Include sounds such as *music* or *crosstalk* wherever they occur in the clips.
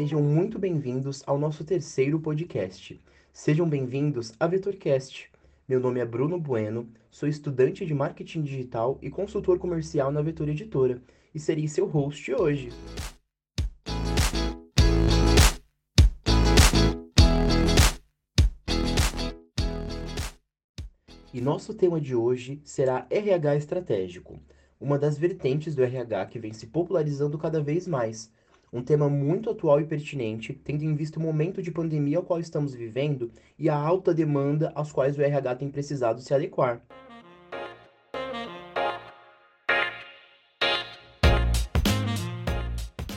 Sejam muito bem-vindos ao nosso terceiro podcast. Sejam bem-vindos a VetorCast. Meu nome é Bruno Bueno, sou estudante de marketing digital e consultor comercial na Vetor Editora e serei seu host hoje. E nosso tema de hoje será RH estratégico, uma das vertentes do RH que vem se popularizando cada vez mais um tema muito atual e pertinente, tendo em vista o momento de pandemia ao qual estamos vivendo e a alta demanda aos quais o RH tem precisado se adequar.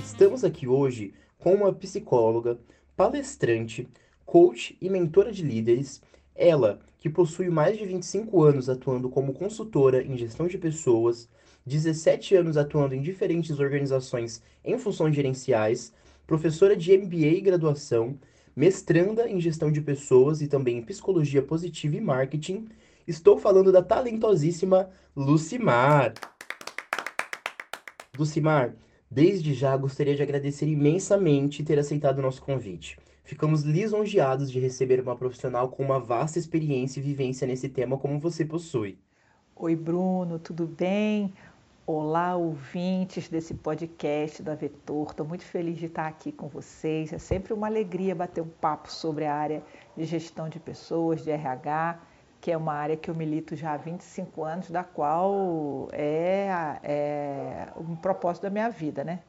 Estamos aqui hoje com uma psicóloga, palestrante, coach e mentora de líderes, ela que possui mais de 25 anos atuando como consultora em gestão de pessoas, 17 anos atuando em diferentes organizações em funções gerenciais, professora de MBA e graduação, mestranda em gestão de pessoas e também em psicologia positiva e marketing. Estou falando da talentosíssima Lucimar. Lucimar, desde já gostaria de agradecer imensamente ter aceitado o nosso convite. Ficamos lisonjeados de receber uma profissional com uma vasta experiência e vivência nesse tema como você possui. Oi, Bruno, tudo bem? Olá, ouvintes desse podcast da Vetor. Estou muito feliz de estar aqui com vocês. É sempre uma alegria bater um papo sobre a área de gestão de pessoas, de RH, que é uma área que eu milito já há 25 anos, da qual é, é um propósito da minha vida, né?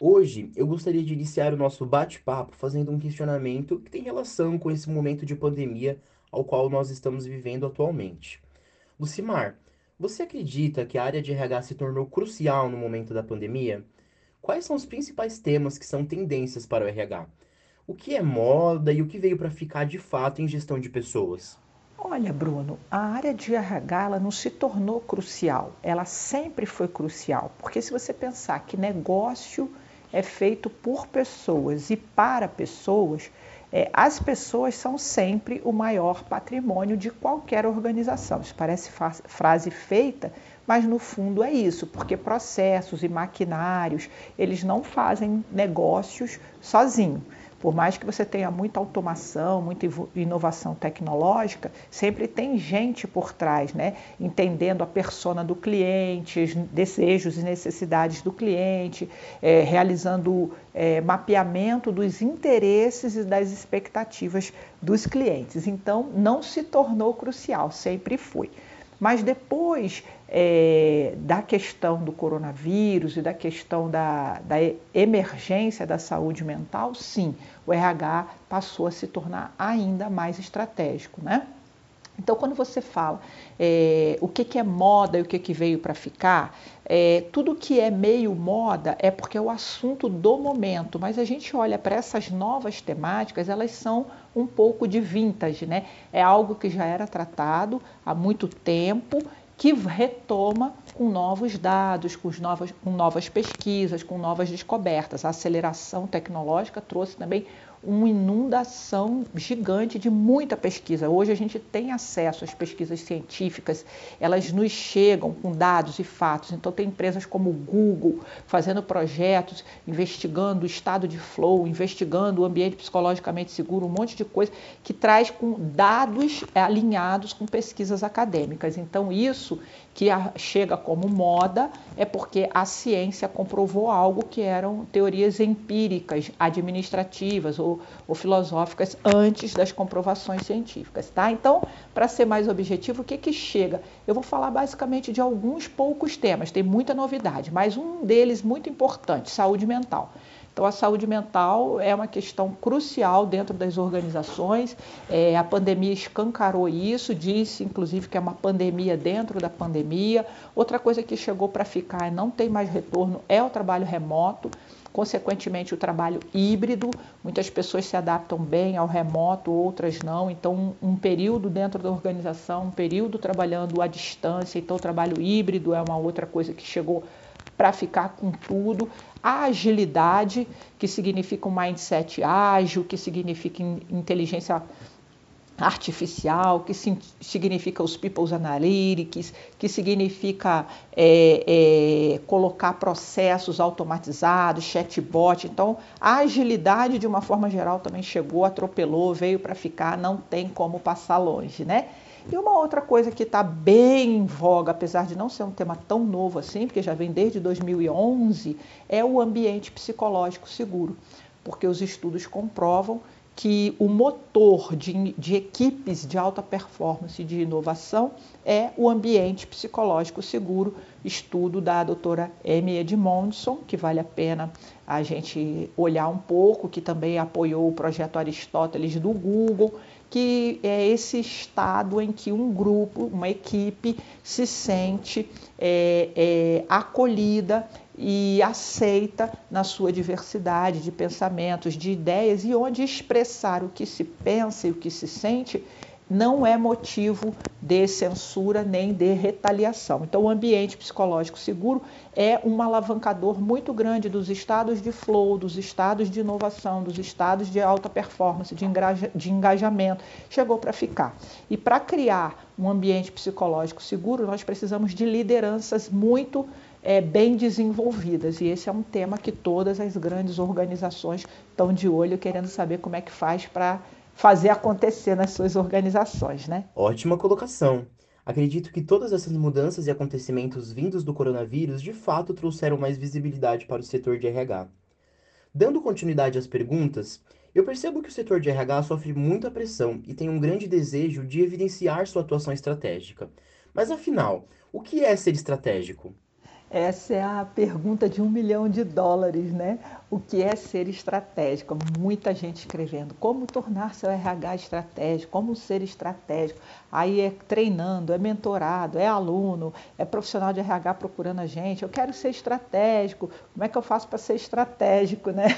Hoje eu gostaria de iniciar o nosso bate-papo fazendo um questionamento que tem relação com esse momento de pandemia ao qual nós estamos vivendo atualmente. Lucimar, você acredita que a área de RH se tornou crucial no momento da pandemia? Quais são os principais temas que são tendências para o RH? O que é moda e o que veio para ficar de fato em gestão de pessoas? Olha, Bruno, a área de RH ela não se tornou crucial, ela sempre foi crucial, porque se você pensar que negócio é feito por pessoas e para pessoas, é, as pessoas são sempre o maior patrimônio de qualquer organização. Isso parece frase feita, mas no fundo é isso, porque processos e maquinários, eles não fazem negócios sozinhos. Por mais que você tenha muita automação, muita inovação tecnológica, sempre tem gente por trás, né? Entendendo a persona do cliente, os desejos e necessidades do cliente, é, realizando é, mapeamento dos interesses e das expectativas dos clientes. Então, não se tornou crucial, sempre foi. Mas depois é, da questão do coronavírus e da questão da, da emergência da saúde mental, sim, o RH passou a se tornar ainda mais estratégico, né? Então, quando você fala é, o que, que, é moda e o que, que veio para ficar, é, tudo que é meio moda é porque é o assunto do momento, mas a gente olha para essas novas temáticas, elas são um pouco de vintage, né? É algo que já era tratado há muito tempo que retoma com novos dados, com, novas, com novas pesquisas, com novas descobertas. A aceleração tecnológica trouxe também uma inundação gigante de muita pesquisa. Hoje a gente tem acesso às pesquisas científicas, elas nos chegam com dados e fatos. Então tem empresas como o Google fazendo projetos, investigando o estado de flow, investigando o ambiente psicologicamente seguro, um monte de coisa que traz com dados alinhados com pesquisas acadêmicas. Então isso que chega como moda é porque a ciência comprovou algo que eram teorias empíricas, administrativas ou, ou filosóficas antes das comprovações científicas, tá? Então, para ser mais objetivo, o que que chega? Eu vou falar basicamente de alguns poucos temas, tem muita novidade, mas um deles muito importante, saúde mental. Então, a saúde mental é uma questão crucial dentro das organizações. É, a pandemia escancarou isso, disse inclusive que é uma pandemia dentro da pandemia. Outra coisa que chegou para ficar e não tem mais retorno é o trabalho remoto consequentemente o trabalho híbrido. Muitas pessoas se adaptam bem ao remoto, outras não. Então, um, período dentro da organização, um período trabalhando à distância. Então, o trabalho híbrido é uma outra coisa que chegou para ficar com tudo. A agilidade, que significa um mindset ágil, que significa inteligência que significa os People's Analytics, que significa é, é, colocar processos automatizados, chatbot. Então, a agilidade, de uma forma geral, também chegou, atropelou, veio para ficar, não tem como passar longe, né? E uma outra coisa que está bem em voga, apesar de não ser um tema tão novo assim, porque já vem desde 2011, é o ambiente psicológico seguro, porque os estudos comprovam que o motor de, de, equipes de alta performance de inovação é o ambiente psicológico seguro, estudo da doutora Amy Edmondson, que vale a pena a gente olhar um pouco, que também apoiou o projeto Aristóteles do Google, que é esse estado em que um grupo, uma equipe, se sente é, é, acolhida e aceita na sua diversidade de pensamentos, de ideias e onde expressar o que se pensa e o que se sente não é motivo de censura nem de retaliação. Então, o ambiente psicológico seguro é um alavancador muito grande dos estados de flow, dos estados de inovação, dos estados de alta performance, de, de engajamento. Chegou para ficar. E para criar um ambiente psicológico seguro, nós precisamos de lideranças muito é, bem desenvolvidas. E esse é um tema que todas as grandes organizações estão de olho, querendo saber como é que faz para fazer acontecer nas suas organizações, né? Ótima colocação. Acredito que todas essas mudanças e acontecimentos vindos do coronavírus de fato trouxeram mais visibilidade para o setor de RH. Dando continuidade às perguntas, eu percebo que o setor de RH sofre muita pressão e tem um grande desejo de evidenciar sua atuação estratégica. Mas afinal, o que é ser estratégico? Essa é a pergunta de um milhão de dólares, né? O que é ser estratégico? Muita gente escrevendo como tornar seu RH estratégico, como ser estratégico. Aí é treinando, é mentorado, é aluno, é profissional de RH procurando a gente. Eu quero ser estratégico. Como é que eu faço para ser estratégico, né?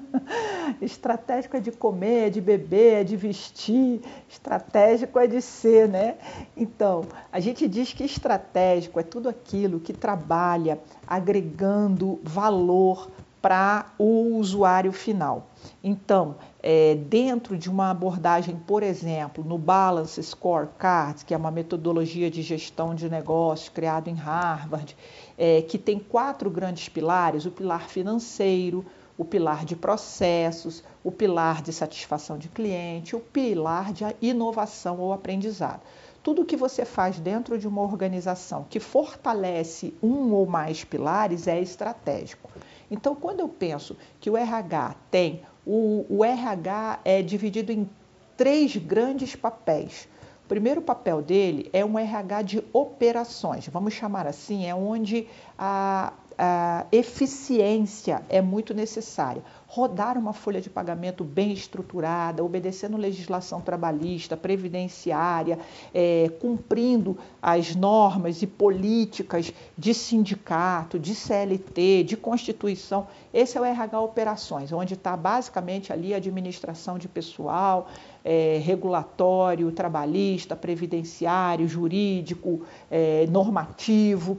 *laughs* estratégico é de comer, é de beber, é de vestir. Estratégico é de ser, né? Então, a gente diz que estratégico é tudo aquilo que trabalha agregando valor para o usuário final. Então, é, dentro de uma abordagem, por exemplo, no Balance Scorecard, que é uma metodologia de gestão de negócios criado em Harvard, é, que tem quatro grandes pilares: o pilar financeiro, o pilar de processos, o pilar de satisfação de cliente, o pilar de inovação ou aprendizado. Tudo que você faz dentro de uma organização que fortalece um ou mais pilares é estratégico. Então, quando eu penso que o RH tem, o, o RH é dividido em três grandes papéis. O primeiro papel dele é um RH de operações, vamos chamar assim, é onde a, a eficiência é muito necessária. Rodar uma folha de pagamento bem estruturada, obedecendo legislação trabalhista, previdenciária, é, cumprindo as normas e políticas de sindicato, de CLT, de Constituição. Esse é o RH Operações, onde está basicamente ali a administração de pessoal, é, regulatório, trabalhista, previdenciário, jurídico, é, normativo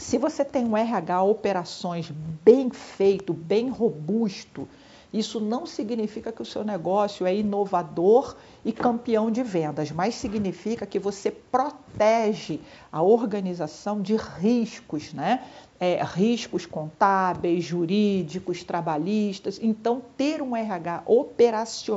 se você tem um RH operações bem feito, bem robusto, isso não significa que o seu negócio é inovador e campeão de vendas, mas significa que você protege a organização de riscos, né? É, riscos contábeis, jurídicos, trabalhistas. Então, ter um RH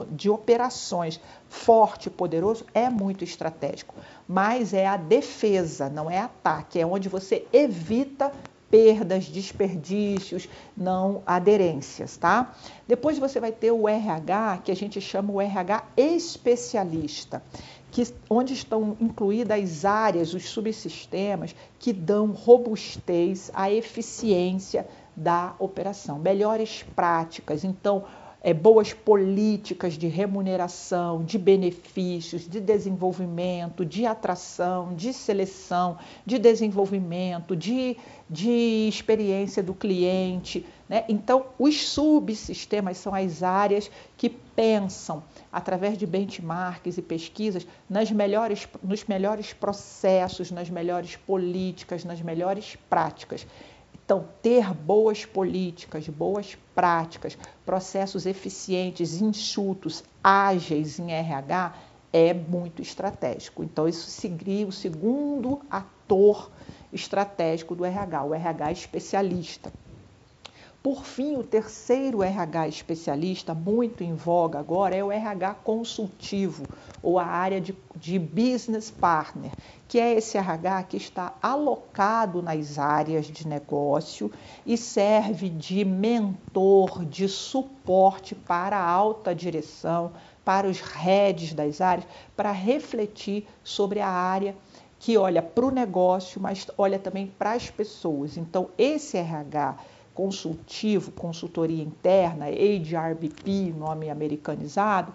de operações forte e poderoso é muito estratégico. Mas é a defesa, não é ataque, é onde você evita perdas, desperdícios, não aderências, tá? Depois você vai ter o RH, que a gente chama o RH especialista, que, onde estão incluídas as áreas, os subsistemas que dão robustez à eficiência da operação, melhores práticas. Então, é, boas políticas de remuneração, de benefícios, de desenvolvimento, de atração, de seleção, de desenvolvimento, de, de experiência do cliente. Né? Então, os subsistemas são as áreas que pensam, através de benchmarks e pesquisas, nas melhores, nos melhores processos, nas melhores políticas, nas melhores práticas. Então, ter boas políticas, boas práticas, processos eficientes, enxutos, ágeis em RH é muito estratégico. Então, isso seguiria o segundo ator estratégico do RH, o RH especialista. Por fim, o terceiro RH especialista, muito em voga agora, é o RH consultivo, ou a área de, de business partner, que é esse RH que está alocado nas áreas de negócio e serve de mentor, de suporte para a alta direção, para os heads das áreas, para refletir sobre a área que olha para o negócio, mas olha também para as pessoas. Então, esse RH consultivo, consultoria interna, HRBP, nome americanizado,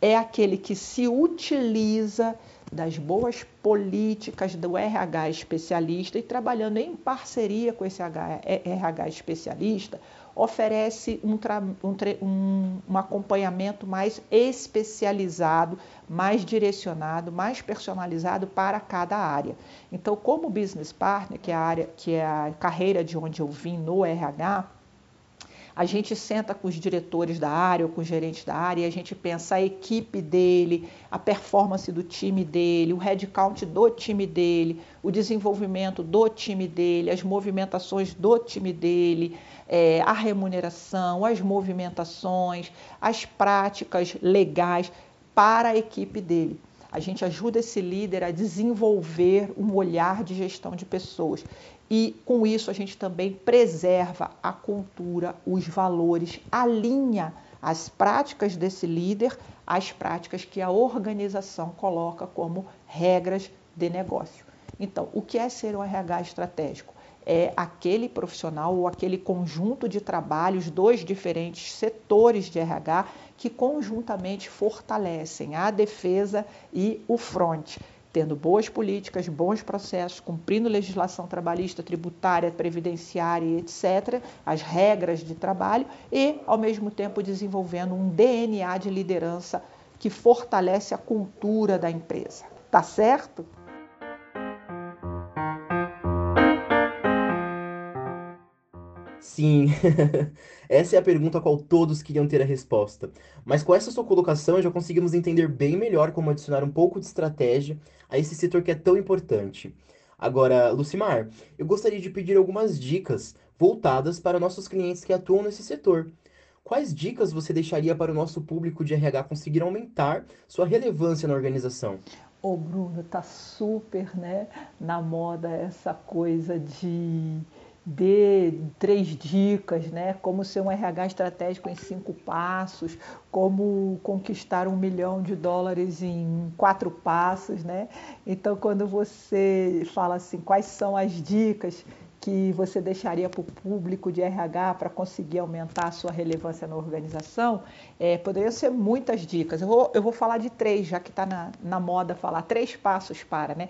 é aquele que se utiliza das boas políticas do RH especialista e trabalhando em parceria com esse RH especialista, oferece um, um, um, acompanhamento mais especializado, mais direcionado, mais personalizado para cada área. Então, como business partner, que é a área, que é a carreira de onde eu vim no RH, a gente senta com os diretores da área ou com os gerentes da área e a gente pensa a equipe dele, a performance do time dele, o headcount do time dele, o desenvolvimento do time dele, as movimentações do time dele, é, a remuneração, as movimentações, as práticas legais para a equipe dele. A gente ajuda esse líder a desenvolver um olhar de gestão de pessoas e com isso a gente também preserva a cultura, os valores, alinha as práticas desse líder às práticas que a organização coloca como regras de negócio. Então, o que é ser um RH estratégico? É aquele profissional ou aquele conjunto de trabalhos dos diferentes setores de RH que conjuntamente fortalecem a defesa e o front tendo boas políticas, bons processos, cumprindo legislação trabalhista, tributária, previdenciária, etc., as regras de trabalho e, ao mesmo tempo, desenvolvendo um DNA de liderança que fortalece a cultura da empresa. Tá certo? Sim, *laughs* essa é a pergunta a qual todos queriam ter a resposta. Mas com essa sua colocação já conseguimos entender bem melhor como adicionar um pouco de estratégia a esse setor que é tão importante. Agora, Lucimar, eu gostaria de pedir algumas dicas voltadas para nossos clientes que atuam nesse setor. Quais dicas você deixaria para o nosso público de RH conseguir aumentar sua relevância na organização? Ô Bruno, tá super, né, na moda essa coisa de dê três dicas, né? Como ser um RH estratégico em cinco passos, como conquistar um milhão de dólares em quatro passos, né? Então, quando você fala assim, quais são as dicas que você deixaria para o público de RH para conseguir aumentar a sua relevância na organização, é, poderiam ser muitas dicas. Eu vou, eu vou falar de três, já que está na, na moda falar três passos para, né?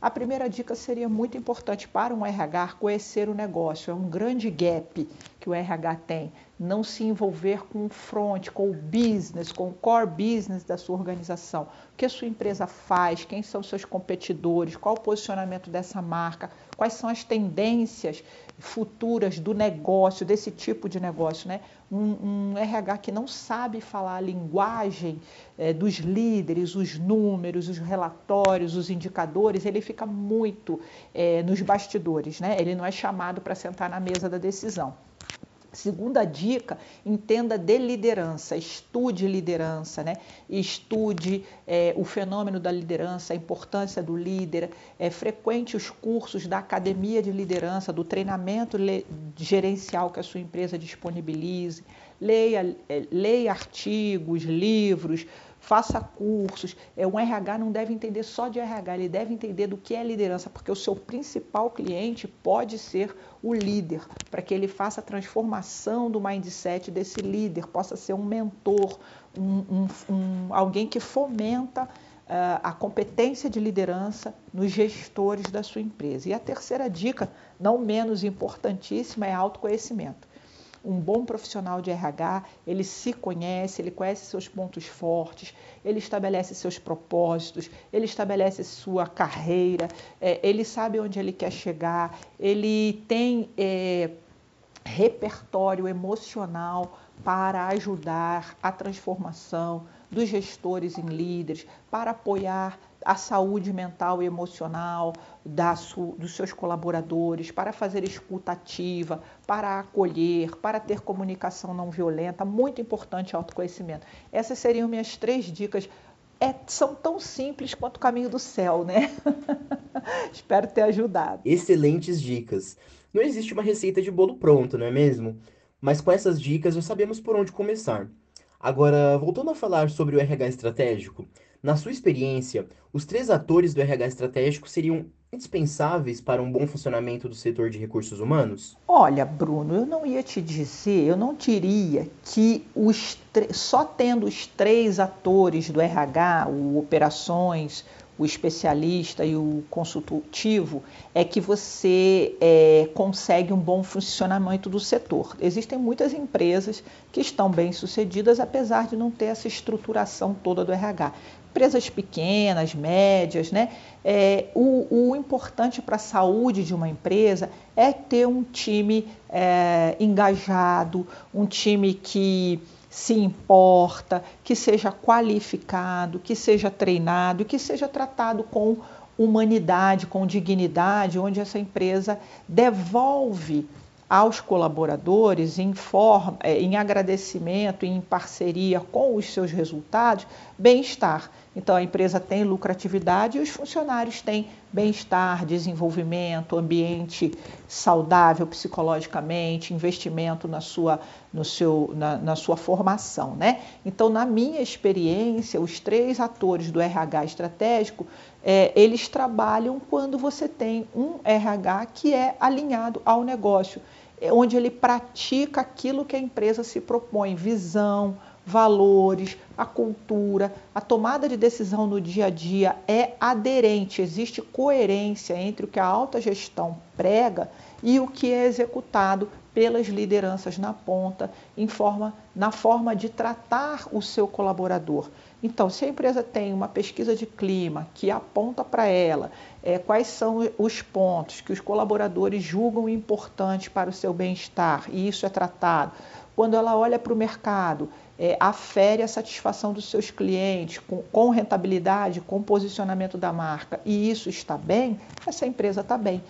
A primeira dica seria muito importante para um RH conhecer o negócio. É um grande gap que o RH tem. Não se envolver com o front, com o business, com o core business da sua organização. O que a sua empresa faz, quem são seus competidores, qual o posicionamento dessa marca, quais são as tendências futuras do negócio, desse tipo de negócio. Né? Um, um RH que não sabe falar a linguagem é, dos líderes, os números, os relatórios, os indicadores, ele fica muito é, nos bastidores. Né? Ele não é chamado para sentar na mesa da decisão. Segunda dica, entenda de liderança, estude liderança, né? estude é, o fenômeno da liderança, a importância do líder, é, frequente os cursos da academia de liderança, do treinamento gerencial que a sua empresa disponibilize, leia, é, leia artigos, livros, faça cursos. É, um RH não deve entender só de RH, ele deve entender do que é liderança, porque o seu principal cliente pode ser o líder, para que ele faça a transformação do mindset desse líder, possa ser um mentor, um, um, um alguém que fomenta uh, a competência de liderança nos gestores da sua empresa. E a terceira dica, não menos importantíssima, é autoconhecimento um bom profissional de RH, ele se conhece, ele conhece seus pontos fortes, ele estabelece seus propósitos, ele estabelece sua carreira, é, ele sabe onde ele quer chegar, ele tem é, repertório emocional para ajudar a transformação dos gestores em líderes, para apoiar a saúde mental e emocional da dos seus colaboradores, para fazer escuta ativa, para acolher, para ter comunicação não violenta. Muito importante autoconhecimento. Essas seriam minhas três dicas. É, são tão simples quanto o caminho do céu, né? *laughs* Espero ter ajudado. Excelentes dicas. Não existe uma receita de bolo pronto, não é mesmo? Mas com essas dicas já sabemos por onde começar. Agora, voltando a falar sobre o RH estratégico, na sua experiência, os três atores do RH estratégico seriam indispensáveis para um bom funcionamento do setor de recursos humanos? Olha, Bruno, eu não ia te dizer, eu não diria que só tendo os três atores do RH, o operações, o especialista e o consultivo, é que você é, consegue um bom funcionamento do setor. Existem muitas empresas que estão bem sucedidas, apesar de não ter essa estruturação toda do RH. Empresas pequenas, médias, né? É, o, o importante para a saúde de uma empresa é ter um time é, engajado, um time que se importa, que seja qualificado, que seja treinado, que seja tratado com humanidade, com dignidade, onde essa empresa devolve aos colaboradores em, forma, é, em agradecimento, em parceria com os seus resultados, bem-estar. Então a empresa tem lucratividade e os funcionários têm bem-estar, desenvolvimento, ambiente saudável psicologicamente, investimento na sua, no seu, na, na sua formação. Né? Então, na minha experiência, os três atores do RH estratégico, é, eles trabalham quando você tem um RH que é alinhado ao negócio, é onde ele pratica aquilo que a empresa se propõe, visão, valores, a cultura, a tomada de decisão no dia a dia é aderente, existe coerência entre o que a alta gestão prega e o que é executado pelas lideranças na ponta, em forma, na forma de tratar o seu colaborador. Então, se a empresa tem uma pesquisa de clima que aponta para ela é, quais são os pontos que os colaboradores julgam importantes para o seu bem-estar, e isso é tratado, quando ela olha para o mercado é, afere a satisfação dos seus clientes com, com rentabilidade, com posicionamento da marca, e isso está bem, essa empresa está bem,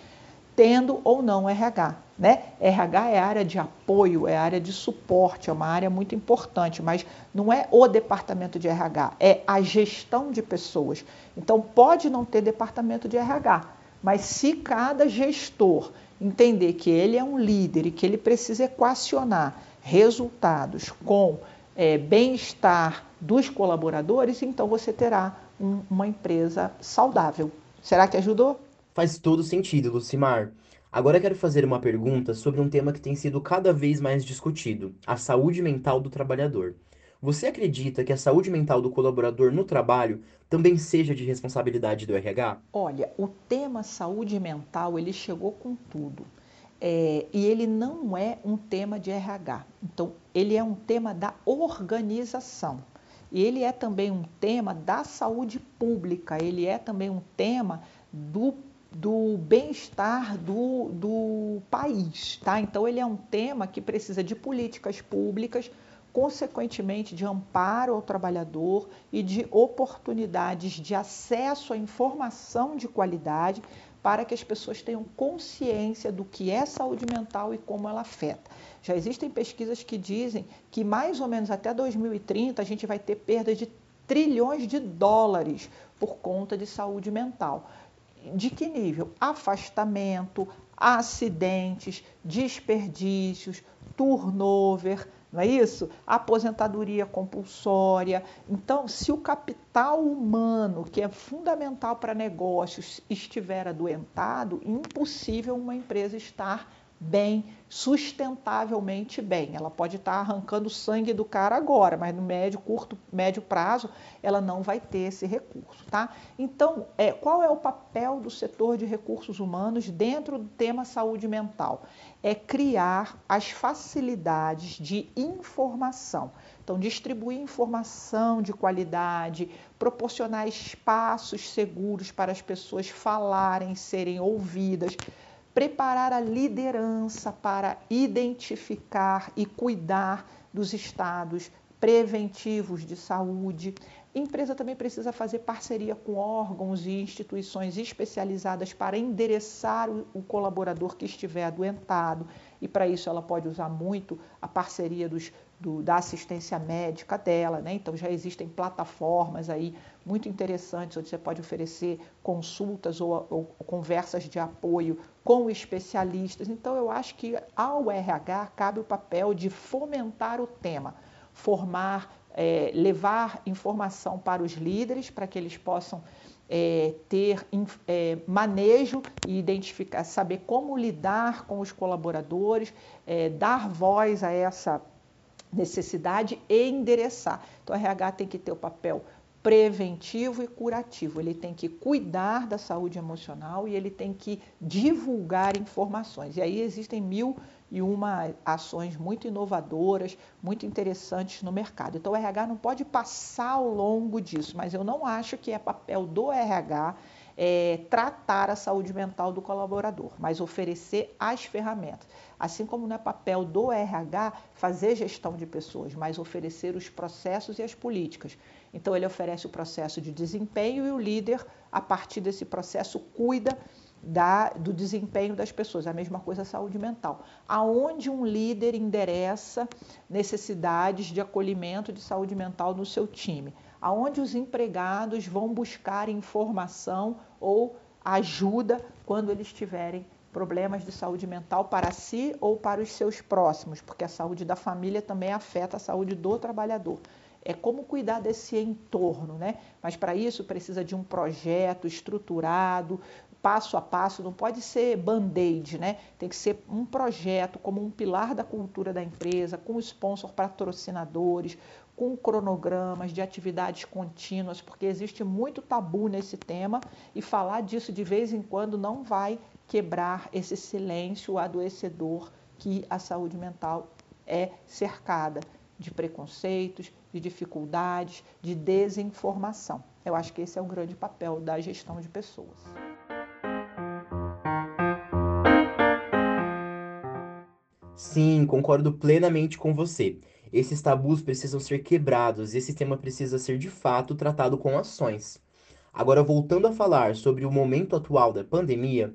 tendo ou não RH. Né? RH é área de apoio, é área de suporte, é uma área muito importante, mas não é o departamento de RH, é a gestão de pessoas. Então, pode não ter departamento de RH, mas se cada gestor entender que ele é um líder e que ele precisa equacionar resultados com é, bem-estar dos colaboradores, então você terá um, uma empresa saudável. Será que ajudou? Faz todo sentido, Lucimar. Agora quero fazer uma pergunta sobre um tema que tem sido cada vez mais discutido: a saúde mental do trabalhador. Você acredita que a saúde mental do colaborador no trabalho também seja de responsabilidade do RH? Olha, o tema saúde mental ele chegou com tudo. É, e ele não é um tema de RH. Então, ele é um tema da organização. E ele é também um tema da saúde pública, ele é também um tema do, do bem-estar do, do país. Tá? Então, ele é um tema que precisa de políticas públicas, consequentemente, de amparo ao trabalhador e de oportunidades de acesso à informação de qualidade para que as pessoas tenham consciência do que é saúde mental e como ela afeta. Já existem pesquisas que dizem que mais ou menos até 2030 a gente vai ter perda de trilhões de dólares por conta de saúde mental. De que nível? Afastamento, acidentes, desperdícios, turnover, não é isso? Aposentadoria compulsória. Então, se o capital humano, que é fundamental para negócios, estiver adoentado, impossível uma empresa estar bem, sustentavelmente bem. Ela pode estar arrancando sangue do cara agora, mas no médio, curto, médio prazo, ela não vai ter esse recurso, tá? Então, é, qual é o papel do setor de recursos humanos dentro do tema saúde mental? É criar as facilidades de informação. Então, distribuir informação de qualidade, proporcionar espaços seguros para as pessoas falarem, serem ouvidas, preparar a liderança para identificar e cuidar dos estados preventivos de saúde. A empresa também precisa fazer parceria com órgãos e instituições especializadas para endereçar o colaborador que estiver adoentado, e para isso ela pode usar muito a parceria dos, do, da assistência médica dela, né? Então já existem plataformas aí muito interessantes onde você pode oferecer consultas ou, ou conversas de apoio com especialistas. Então eu acho que ao RH cabe o papel de fomentar o tema formar, é, levar informação para os líderes para que eles possam é, ter é, manejo e identificar, saber como lidar com os colaboradores, é, dar voz a essa necessidade e endereçar. Então, o RH tem que ter o papel preventivo e curativo. Ele tem que cuidar da saúde emocional e ele tem que divulgar informações. E aí existem mil e uma ações muito inovadoras, muito interessantes no mercado. Então o RH não pode passar ao longo disso, mas eu não acho que é papel do RH é, tratar a saúde mental do colaborador, mas oferecer as ferramentas. Assim como não é papel do RH fazer gestão de pessoas, mas oferecer os processos e as políticas. Então ele oferece o processo de desempenho e o líder, a partir desse processo, cuida da, do desempenho das pessoas. A mesma coisa a saúde mental. Aonde um líder endereça necessidades de acolhimento de saúde mental no seu time. Aonde os empregados vão buscar informação ou ajuda quando eles tiverem problemas de saúde mental para si ou para os seus próximos, porque a saúde da família também afeta a saúde do trabalhador é como cuidar desse entorno, né? Mas para isso precisa de um projeto estruturado, passo a passo, não pode ser band-aid, né? Tem que ser um projeto como um pilar da cultura da empresa, com sponsor patrocinadores, com cronogramas de atividades contínuas, porque existe muito tabu nesse tema e falar disso de vez em quando não vai quebrar esse silêncio adoecedor que a saúde mental é cercada de preconceitos, de dificuldades, de desinformação. Eu acho que esse é o grande papel da gestão de pessoas. Sim, concordo plenamente com você. Esses tabus precisam ser quebrados e esse tema precisa ser de fato tratado com ações. Agora, voltando a falar sobre o momento atual da pandemia,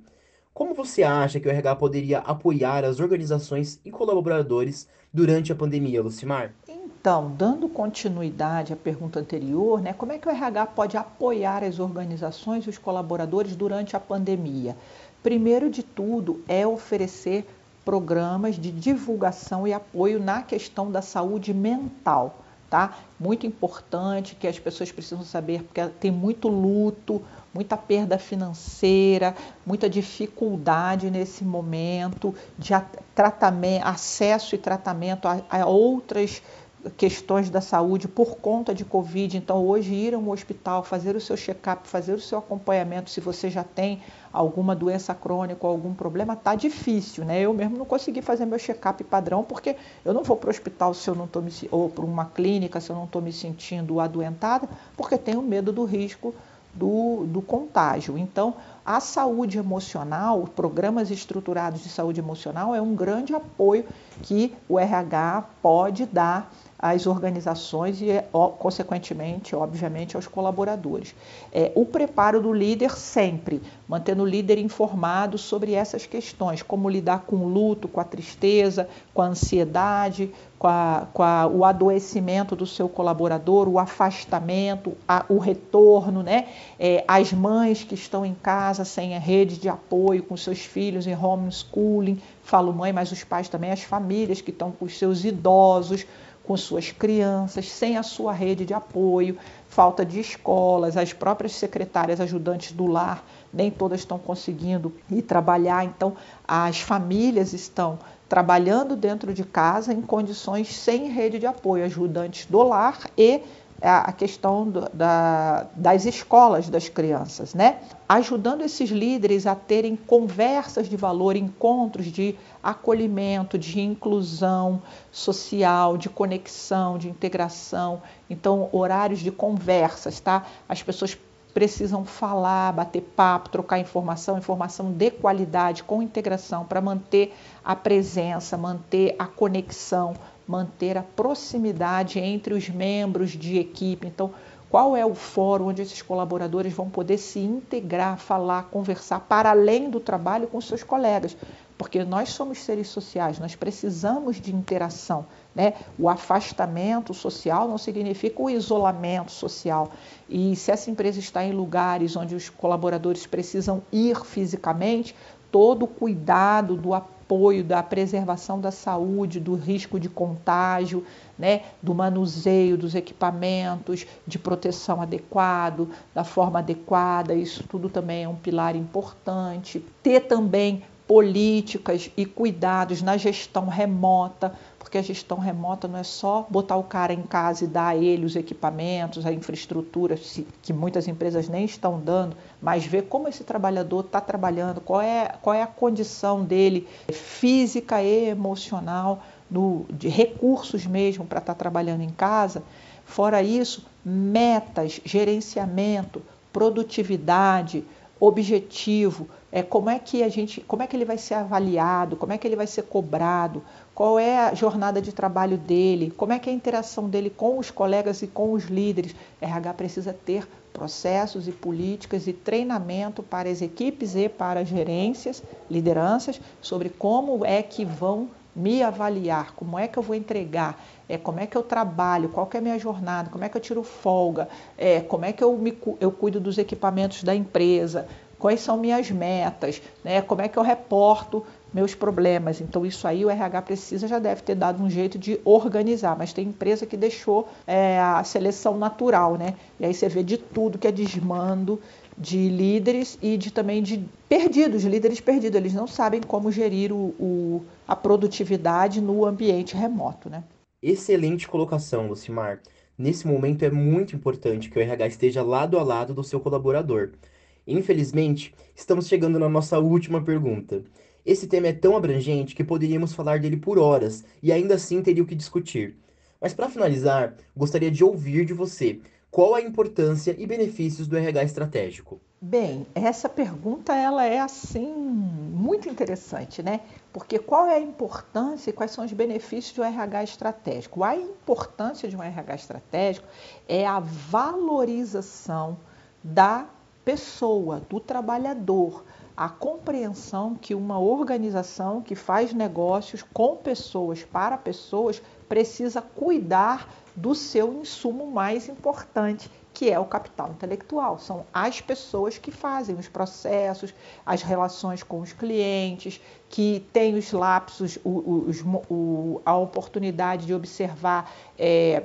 como você acha que o RH poderia apoiar as organizações e colaboradores durante a pandemia, Lucimar? Então, dando continuidade à pergunta anterior, né, como é que o RH pode apoiar as organizações e os colaboradores durante a pandemia? Primeiro de tudo é oferecer programas de divulgação e apoio na questão da saúde mental, tá? Muito importante que as pessoas precisam saber, porque tem muito luto, muita perda financeira, muita dificuldade nesse momento de tratamento, acesso e tratamento a, a outras questões da saúde por conta de Covid. Então, hoje, ir ao hospital, fazer o seu check-up, fazer o seu acompanhamento, se você já tem alguma doença crônica ou algum problema, tá difícil, né? Eu mesmo não consegui fazer meu check-up padrão porque eu não vou para o hospital se eu não estou me ou para uma clínica se eu não estou me sentindo adoentada, porque tenho medo do risco do, do contágio. Então, a saúde emocional, programas estruturados de saúde emocional é um grande apoio que o RH pode dar às organizações e, consequentemente, obviamente, aos colaboradores. É, o preparo do líder sempre, mantendo o líder informado sobre essas questões, como lidar com o luto, com a tristeza, com a ansiedade, com, a, com a, o adoecimento do seu colaborador, o afastamento, a, o retorno, né? É, as mães que estão em casa sem a rede de apoio com seus filhos em homeschooling, falo mãe, mas os pais também, as famílias que estão com os seus idosos, com suas crianças, sem a sua rede de apoio, falta de escolas, as próprias secretárias ajudantes do lar, nem todas estão conseguindo ir trabalhar, então as famílias estão trabalhando dentro de casa em condições sem rede de apoio, ajudantes do lar e a questão do, da, das escolas das crianças, né? Ajudando esses líderes a terem conversas de valor, encontros de acolhimento, de inclusão social, de conexão, de integração. Então, horários de conversas, tá? As pessoas precisam falar, bater papo, trocar informação, informação de qualidade, com integração, para manter a presença, manter a conexão, manter a proximidade entre os membros de equipe. Então, qual é o fórum onde esses colaboradores vão poder se integrar, falar, conversar para além do trabalho com seus colegas? Porque nós somos seres sociais, nós precisamos de interação. Né? O afastamento social não significa o isolamento social. E se essa empresa está em lugares onde os colaboradores precisam ir fisicamente, todo o cuidado do apoio, da preservação da saúde, do risco de contágio, né, do manuseio dos equipamentos, de proteção adequado, da forma adequada, isso tudo também é um pilar importante. Ter também políticas e cuidados na gestão remota, porque a gestão remota não é só botar o cara em casa e dar a ele os equipamentos, a infraestrutura, que muitas empresas nem estão dando, mas ver como esse trabalhador está trabalhando, qual é, qual é a condição dele física e emocional, de recursos mesmo para estar tá trabalhando em casa. Fora isso, metas, gerenciamento, produtividade, objetivo, é como é que a gente, como é que ele vai ser avaliado, como é que ele vai ser cobrado, qual é a jornada de trabalho dele, como é que é a interação dele com os colegas e com os líderes. RH precisa ter processos e políticas e treinamento para as equipes e para as gerências, lideranças, sobre como é que vão me avaliar, como é que eu vou entregar, é, como é que eu trabalho, qual é a minha jornada, como é que eu tiro folga, é, como é que eu, me, eu cuido dos equipamentos da empresa, quais são minhas metas, né, como é que eu reporto meus problemas. Então, isso aí o RH precisa, já deve ter dado um jeito de organizar, mas tem empresa que deixou é, a seleção natural, né? E aí você vê de tudo que é desmando de líderes e de também de perdidos, líderes perdidos. Eles não sabem como gerir o, o, a produtividade no ambiente remoto, né? Excelente colocação, Lucimar. Nesse momento é muito importante que o RH esteja lado a lado do seu colaborador. Infelizmente, estamos chegando na nossa última pergunta. Esse tema é tão abrangente que poderíamos falar dele por horas e ainda assim teria o que discutir. Mas para finalizar, gostaria de ouvir de você qual a importância e benefícios do RH estratégico. Bem, essa pergunta ela é assim muito interessante, né? Porque qual é a importância e quais são os benefícios do RH estratégico? A importância de um RH estratégico é a valorização da pessoa, do trabalhador, a compreensão que uma organização que faz negócios com pessoas para pessoas precisa cuidar do seu insumo mais importante, que é o capital intelectual. São as pessoas que fazem os processos, as relações com os clientes, que têm os lapsos, a oportunidade de observar. É,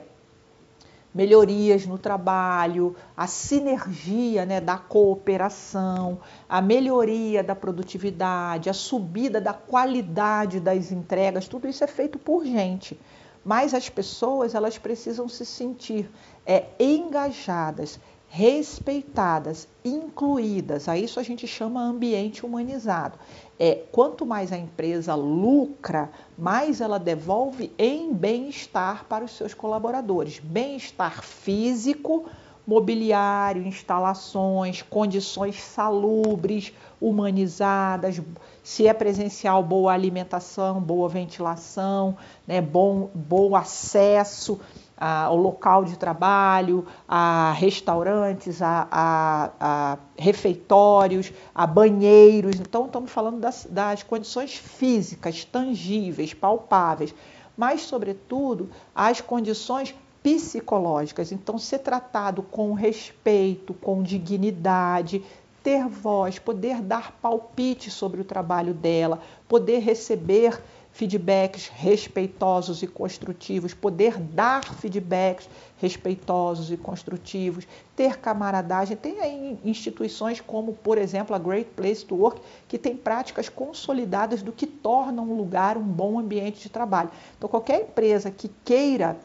melhorias no trabalho, a sinergia né, da cooperação, a melhoria da produtividade, a subida da qualidade das entregas, tudo isso é feito por gente. Mas as pessoas elas precisam se sentir é, engajadas, respeitadas, incluídas. A isso a gente chama ambiente humanizado. É, quanto mais a empresa lucra, mais ela devolve em bem-estar para os seus colaboradores. Bem-estar físico, mobiliário, instalações, condições salubres, humanizadas, se é presencial, boa alimentação, boa ventilação, né, bom, bom acesso ao local de trabalho, a restaurantes, a, a, a, refeitórios, a banheiros. Então, estamos falando das, das condições físicas, tangíveis, palpáveis, mas, sobretudo, as condições psicológicas. Então, ser tratado com respeito, com dignidade, ter voz, poder dar palpite sobre o trabalho dela, poder receber feedbacks respeitosos e construtivos, poder dar feedbacks respeitosos e construtivos, ter camaradagem. Tem aí instituições como, por exemplo, a Great Place to Work, que tem práticas consolidadas do que torna um lugar um bom ambiente de trabalho. Então, qualquer empresa que queira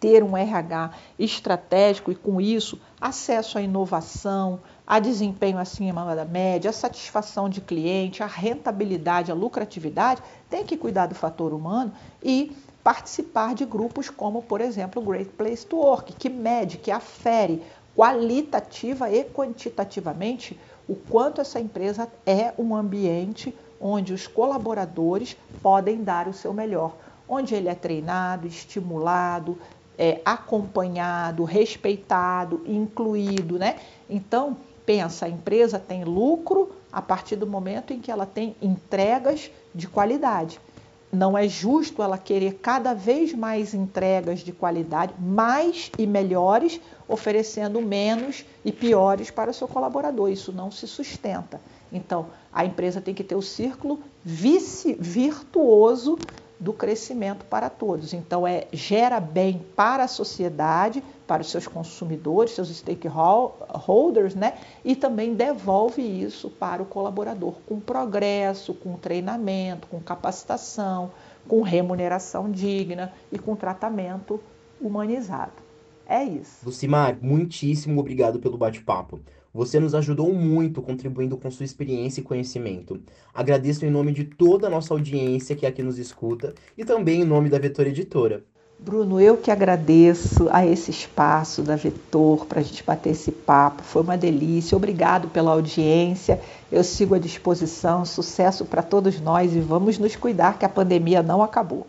ter um RH estratégico e, com isso, acesso à inovação, a desempenho acima da média, a satisfação de cliente, a rentabilidade, a lucratividade, tem que cuidar do fator humano e participar de grupos como, por exemplo, o Great Place to Work, que mede, que afere qualitativa e quantitativamente o quanto essa empresa é um ambiente onde os colaboradores podem dar o seu melhor, onde ele é treinado, estimulado, é, acompanhado, respeitado, incluído, né? Então, pensa, a empresa tem lucro a partir do momento em que ela tem entregas de qualidade. Não é justo ela querer cada vez mais entregas de qualidade, mais e melhores, oferecendo menos e piores para o seu colaborador. Isso não se sustenta. Então, a empresa tem que ter o círculo vice virtuoso do crescimento para todos. Então, é gera bem para a sociedade, para os seus consumidores, seus stakeholders, né? E também devolve isso para o colaborador com progresso, com treinamento, com capacitação, com remuneração digna e com tratamento humanizado. É isso. Lucimar, muitíssimo obrigado pelo bate-papo. Você nos ajudou muito contribuindo com sua experiência e conhecimento. Agradeço em nome de toda a nossa audiência que aqui nos escuta e também em nome da Vetor Editora. Bruno, eu que agradeço a esse espaço da Vetor para a gente bater esse papo. Foi uma delícia. Obrigado pela audiência. Eu sigo à disposição. Sucesso para todos nós e vamos nos cuidar que a pandemia não acabou.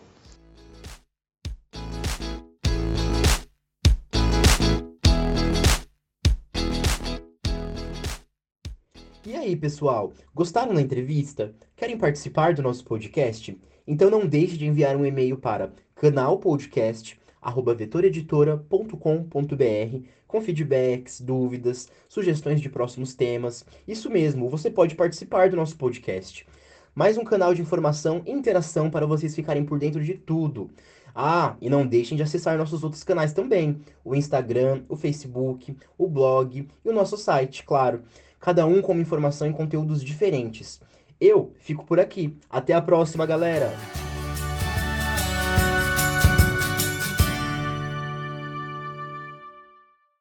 Aí, pessoal? Gostaram da entrevista? Querem participar do nosso podcast? Então não deixe de enviar um e-mail para canalpodcast@vetoreditora.com.br com feedbacks, dúvidas, sugestões de próximos temas. Isso mesmo, você pode participar do nosso podcast. Mais um canal de informação e interação para vocês ficarem por dentro de tudo. Ah, e não deixem de acessar nossos outros canais também: o Instagram, o Facebook, o blog e o nosso site, claro cada um com informação e conteúdos diferentes. Eu fico por aqui. Até a próxima, galera!